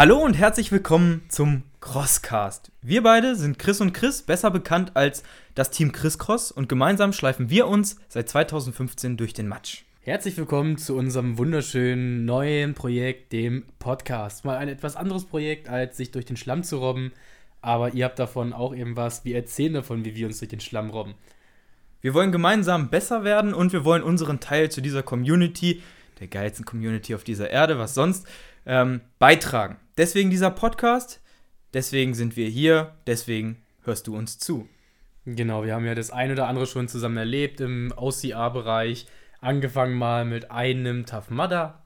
Hallo und herzlich willkommen zum Crosscast. Wir beide sind Chris und Chris, besser bekannt als das Team Chris Cross und gemeinsam schleifen wir uns seit 2015 durch den Matsch. Herzlich willkommen zu unserem wunderschönen neuen Projekt, dem Podcast. Mal ein etwas anderes Projekt, als sich durch den Schlamm zu robben, aber ihr habt davon auch eben was. Wir erzählen davon, wie wir uns durch den Schlamm robben. Wir wollen gemeinsam besser werden und wir wollen unseren Teil zu dieser Community, der geilsten Community auf dieser Erde, was sonst, ähm, beitragen. Deswegen dieser Podcast, deswegen sind wir hier, deswegen hörst du uns zu. Genau, wir haben ja das ein oder andere schon zusammen erlebt im OCA-Bereich. Angefangen mal mit einem Tough Mudder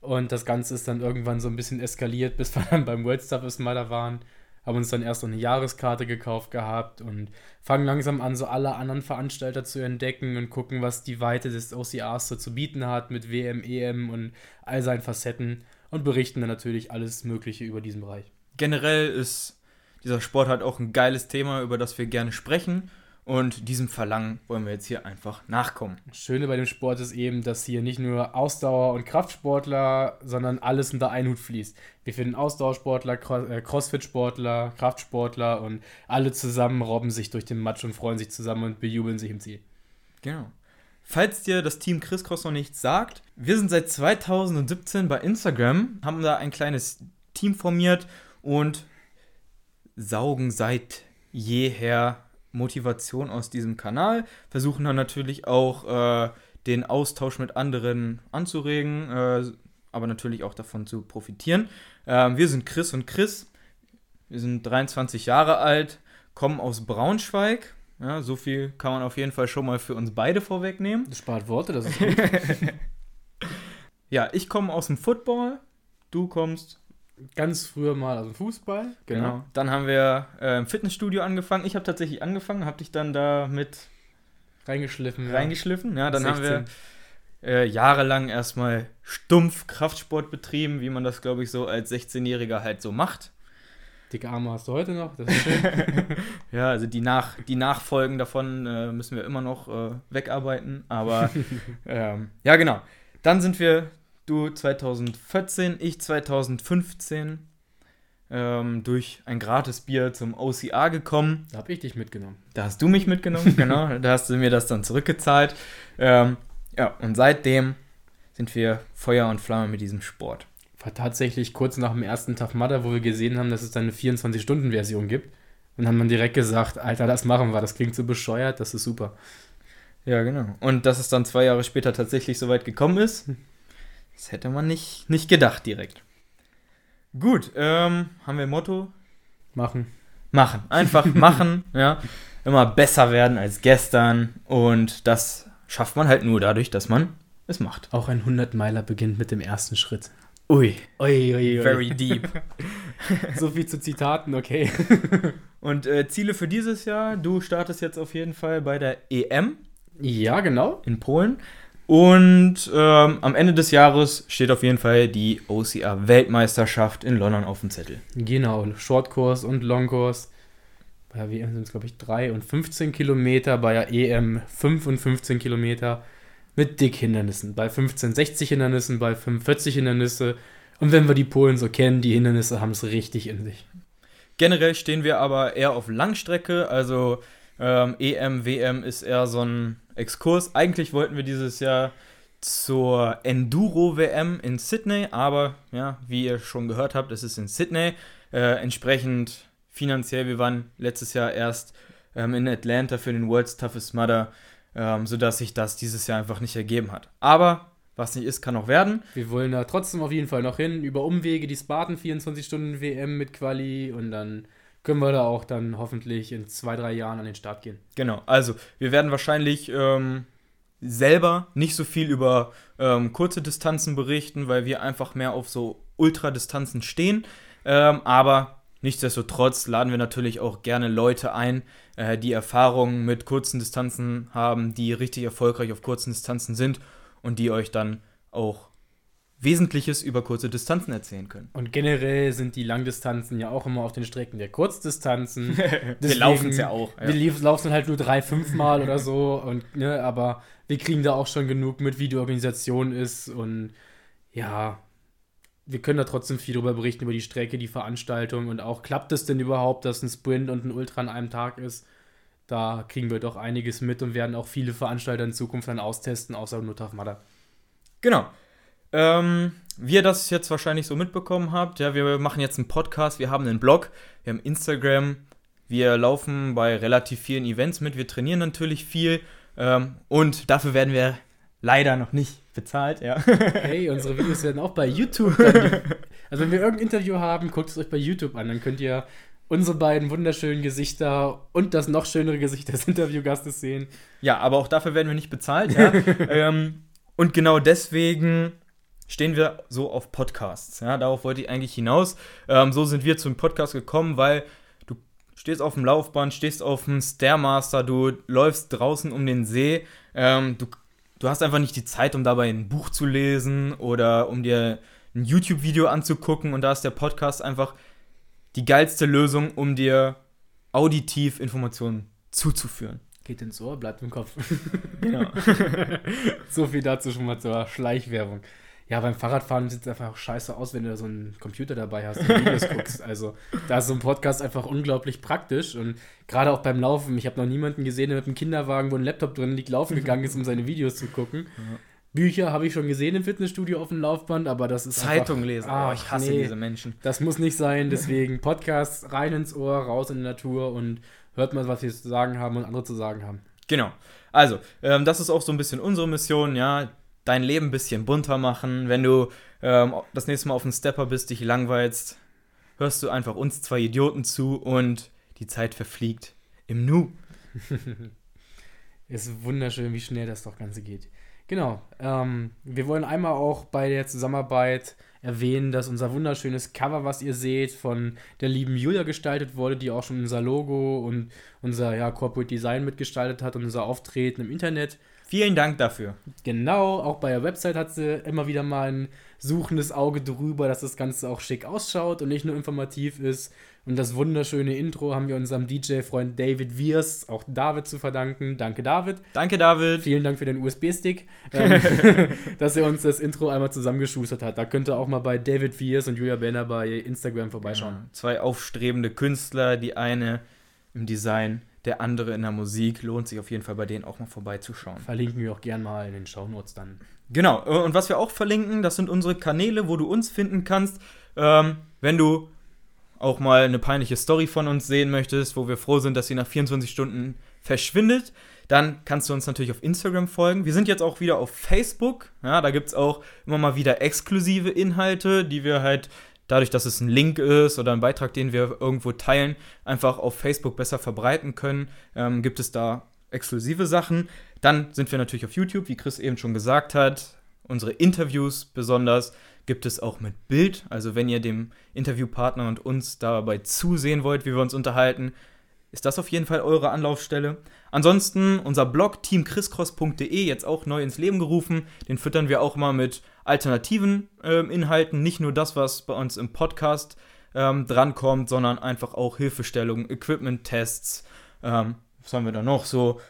und das Ganze ist dann irgendwann so ein bisschen eskaliert, bis wir dann beim World Toughest Mudder waren. Haben uns dann erst noch eine Jahreskarte gekauft gehabt und fangen langsam an, so alle anderen Veranstalter zu entdecken und gucken, was die Weite des OCAs so zu bieten hat mit WM, EM und all seinen Facetten und berichten dann natürlich alles Mögliche über diesen Bereich. Generell ist dieser Sport halt auch ein geiles Thema, über das wir gerne sprechen. Und diesem Verlangen wollen wir jetzt hier einfach nachkommen. Das Schöne bei dem Sport ist eben, dass hier nicht nur Ausdauer- und Kraftsportler, sondern alles unter einen Hut fließt. Wir finden Ausdauersportler, äh, Crossfit-Sportler, Kraftsportler und alle zusammen robben sich durch den Matsch und freuen sich zusammen und bejubeln sich im Ziel. Genau. Falls dir das Team Chris Cross noch nichts sagt, wir sind seit 2017 bei Instagram, haben da ein kleines Team formiert und saugen seit jeher Motivation aus diesem Kanal, versuchen dann natürlich auch äh, den Austausch mit anderen anzuregen, äh, aber natürlich auch davon zu profitieren. Äh, wir sind Chris und Chris, wir sind 23 Jahre alt, kommen aus Braunschweig. Ja, so viel kann man auf jeden Fall schon mal für uns beide vorwegnehmen. Das spart Worte, das ist gut. ja, ich komme aus dem Football, du kommst Ganz früher mal aus dem Fußball. Genau. genau. Dann haben wir äh, im Fitnessstudio angefangen. Ich habe tatsächlich angefangen, habe dich dann da mit reingeschliffen. Reingeschliffen, ja. ja dann 16. haben wir äh, jahrelang erstmal stumpf Kraftsport betrieben, wie man das, glaube ich, so als 16-Jähriger halt so macht. Dicke Arme hast du heute noch, das ist schön. ja, also die, Nach die Nachfolgen davon äh, müssen wir immer noch äh, wegarbeiten. Aber ähm, ja, genau. Dann sind wir du 2014, ich 2015 ähm, durch ein gratis Bier zum OCA gekommen. Da habe ich dich mitgenommen. Da hast du mich mitgenommen, genau. Da hast du mir das dann zurückgezahlt. Ähm, ja, und seitdem sind wir Feuer und Flamme mit diesem Sport. War tatsächlich kurz nach dem ersten Tough Mudder, wo wir gesehen haben, dass es dann eine 24-Stunden-Version gibt. Und haben dann direkt gesagt, Alter, das machen wir, das klingt so bescheuert, das ist super. Ja, genau. Und dass es dann zwei Jahre später tatsächlich so weit gekommen ist, das hätte man nicht, nicht gedacht direkt. Gut, ähm, haben wir ein Motto? Machen. Machen. Einfach machen, ja. Immer besser werden als gestern. Und das schafft man halt nur dadurch, dass man es macht. Auch ein 100-Meiler beginnt mit dem ersten Schritt. Ui. Ui, ui, ui. Very deep. so viel zu Zitaten, okay. Und äh, Ziele für dieses Jahr? Du startest jetzt auf jeden Fall bei der EM. Ja, genau. In Polen. Und ähm, am Ende des Jahres steht auf jeden Fall die OCR-Weltmeisterschaft in London auf dem Zettel. Genau, Shortkurs und Longkurs. Bei der WM sind es, glaube ich, 3 und 15 Kilometer, bei der EM 5 und 15 Kilometer mit Dickhindernissen. Bei 15 60 Hindernissen, bei 45 Hindernisse. Und wenn wir die Polen so kennen, die Hindernisse haben es richtig in sich. Generell stehen wir aber eher auf Langstrecke, also ähm, EM, WM ist eher so ein Exkurs. Eigentlich wollten wir dieses Jahr zur Enduro-WM in Sydney, aber ja, wie ihr schon gehört habt, es ist in Sydney. Äh, entsprechend finanziell, wir waren letztes Jahr erst ähm, in Atlanta für den World's Toughest Mudder, ähm, sodass sich das dieses Jahr einfach nicht ergeben hat. Aber was nicht ist, kann auch werden. Wir wollen da trotzdem auf jeden Fall noch hin, über Umwege die Spartan 24 Stunden WM mit Quali und dann können wir da auch dann hoffentlich in zwei, drei Jahren an den Start gehen. Genau, also wir werden wahrscheinlich ähm, selber nicht so viel über ähm, kurze Distanzen berichten, weil wir einfach mehr auf so Ultradistanzen stehen. Ähm, aber nichtsdestotrotz laden wir natürlich auch gerne Leute ein, äh, die Erfahrungen mit kurzen Distanzen haben, die richtig erfolgreich auf kurzen Distanzen sind und die euch dann auch Wesentliches über kurze Distanzen erzählen können. Und generell sind die Langdistanzen ja auch immer auf den Strecken der Kurzdistanzen. wir laufen es ja auch. Ja. Wir laufen halt nur drei, fünf Mal oder so. Und, ne, aber wir kriegen da auch schon genug mit, wie die Organisation ist. Und ja, wir können da trotzdem viel darüber berichten, über die Strecke, die Veranstaltung und auch, klappt es denn überhaupt, dass ein Sprint und ein Ultra an einem Tag ist? Da kriegen wir doch einiges mit und werden auch viele Veranstalter in Zukunft dann austesten, außer nur Tafmada. Genau. Ähm, wie ihr das jetzt wahrscheinlich so mitbekommen habt, ja, wir machen jetzt einen Podcast, wir haben einen Blog, wir haben Instagram, wir laufen bei relativ vielen Events mit, wir trainieren natürlich viel ähm, und dafür werden wir leider noch nicht bezahlt, ja. Hey, unsere Videos werden auch bei YouTube. Dann, also wenn wir irgendein Interview haben, guckt es euch bei YouTube an, dann könnt ihr unsere beiden wunderschönen Gesichter und das noch schönere Gesicht des Interviewgastes sehen. Ja, aber auch dafür werden wir nicht bezahlt, ja. ähm, und genau deswegen stehen wir so auf Podcasts. Ja, darauf wollte ich eigentlich hinaus. Ähm, so sind wir zum Podcast gekommen, weil du stehst auf dem Laufband, stehst auf dem Stairmaster, du läufst draußen um den See, ähm, du, du hast einfach nicht die Zeit, um dabei ein Buch zu lesen oder um dir ein YouTube-Video anzugucken und da ist der Podcast einfach die geilste Lösung, um dir auditiv Informationen zuzuführen. Geht ins Ohr, bleibt im Kopf. Genau. so viel dazu schon mal zur Schleichwerbung. Ja, beim Fahrradfahren sieht es einfach auch scheiße aus, wenn du da so einen Computer dabei hast und Videos guckst. Also da ist so ein Podcast einfach unglaublich praktisch. Und gerade auch beim Laufen, ich habe noch niemanden gesehen, der mit einem Kinderwagen, wo ein Laptop drin liegt, laufen gegangen ist, um seine Videos zu gucken. Ja. Bücher habe ich schon gesehen im Fitnessstudio auf dem Laufband, aber das ist Zeitung einfach, lesen. Oh, ich hasse nee, diese Menschen. Das muss nicht sein. Deswegen Podcasts rein ins Ohr, raus in die Natur und hört mal, was wir zu sagen haben und andere zu sagen haben. Genau. Also, ähm, das ist auch so ein bisschen unsere Mission, ja dein Leben ein bisschen bunter machen. Wenn du ähm, das nächste Mal auf dem Stepper bist, dich langweilst, hörst du einfach uns zwei Idioten zu und die Zeit verfliegt im Nu. Ist wunderschön, wie schnell das doch Ganze geht. Genau. Ähm, wir wollen einmal auch bei der Zusammenarbeit erwähnen, dass unser wunderschönes Cover, was ihr seht, von der lieben Julia gestaltet wurde, die auch schon unser Logo und unser ja, Corporate Design mitgestaltet hat und unser Auftreten im Internet. Vielen Dank dafür. Genau, auch bei der Website hat sie immer wieder mal ein suchendes Auge drüber, dass das Ganze auch schick ausschaut und nicht nur informativ ist. Und das wunderschöne Intro haben wir unserem DJ-Freund David Wiers, auch David zu verdanken. Danke, David. Danke, David. Vielen Dank für den USB-Stick, ähm, dass er uns das Intro einmal zusammengeschustert hat. Da könnt ihr auch mal bei David Wiers und Julia Benner bei Instagram vorbeischauen. Ja, zwei aufstrebende Künstler, die eine im Design, der andere in der Musik. Lohnt sich auf jeden Fall bei denen auch mal vorbeizuschauen. Verlinken wir auch gern mal in den Shownotes dann. Genau, und was wir auch verlinken, das sind unsere Kanäle, wo du uns finden kannst. Ähm, wenn du auch mal eine peinliche Story von uns sehen möchtest, wo wir froh sind, dass sie nach 24 Stunden verschwindet, dann kannst du uns natürlich auf Instagram folgen. Wir sind jetzt auch wieder auf Facebook. Ja, da gibt es auch immer mal wieder exklusive Inhalte, die wir halt dadurch, dass es ein Link ist oder ein Beitrag, den wir irgendwo teilen, einfach auf Facebook besser verbreiten können, ähm, gibt es da exklusive Sachen. Dann sind wir natürlich auf YouTube, wie Chris eben schon gesagt hat. Unsere Interviews besonders gibt es auch mit Bild. Also wenn ihr dem Interviewpartner und uns dabei zusehen wollt, wie wir uns unterhalten, ist das auf jeden Fall eure Anlaufstelle. Ansonsten unser Blog teamchriscross.de jetzt auch neu ins Leben gerufen. Den füttern wir auch mal mit alternativen äh, Inhalten, nicht nur das, was bei uns im Podcast ähm, drankommt, sondern einfach auch Hilfestellungen, Equipment-Tests. Ähm, was haben wir da noch so?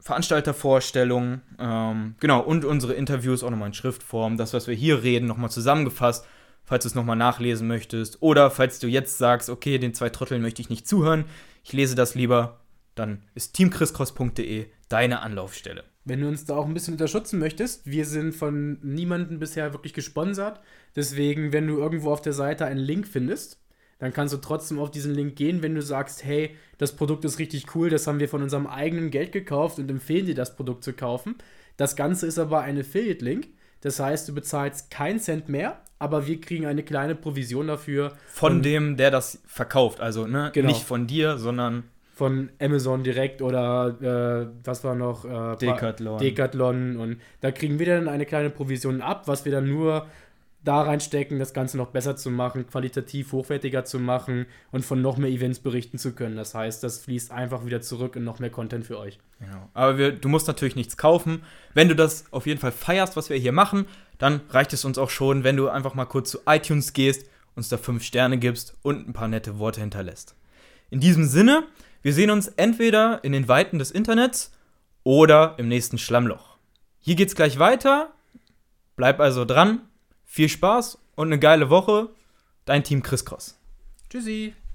Veranstaltervorstellungen, ähm, genau, und unsere Interviews auch nochmal in Schriftform. Das, was wir hier reden, nochmal zusammengefasst, falls du es nochmal nachlesen möchtest. Oder falls du jetzt sagst, okay, den zwei Trotteln möchte ich nicht zuhören, ich lese das lieber, dann ist teamchriscross.de deine Anlaufstelle. Wenn du uns da auch ein bisschen unterstützen möchtest, wir sind von niemandem bisher wirklich gesponsert. Deswegen, wenn du irgendwo auf der Seite einen Link findest, dann kannst du trotzdem auf diesen Link gehen, wenn du sagst, hey, das Produkt ist richtig cool, das haben wir von unserem eigenen Geld gekauft und empfehlen dir das Produkt zu kaufen. Das Ganze ist aber ein Affiliate-Link. Das heißt, du bezahlst keinen Cent mehr, aber wir kriegen eine kleine Provision dafür. Von dem, der das verkauft. Also ne? Genau. nicht von dir, sondern von Amazon direkt oder äh, was war noch? Äh, Decathlon. Decathlon. Und da kriegen wir dann eine kleine Provision ab, was wir dann nur da reinstecken, das Ganze noch besser zu machen, qualitativ hochwertiger zu machen und von noch mehr Events berichten zu können. Das heißt, das fließt einfach wieder zurück in noch mehr Content für euch. Genau. Aber wir, du musst natürlich nichts kaufen. Wenn du das auf jeden Fall feierst, was wir hier machen, dann reicht es uns auch schon, wenn du einfach mal kurz zu iTunes gehst, uns da fünf Sterne gibst und ein paar nette Worte hinterlässt. In diesem Sinne, wir sehen uns entweder in den Weiten des Internets oder im nächsten Schlammloch. Hier geht's gleich weiter. Bleib also dran Viel Spaß und eine geile Woche. Dein Team Chris Cross. Tschüssi.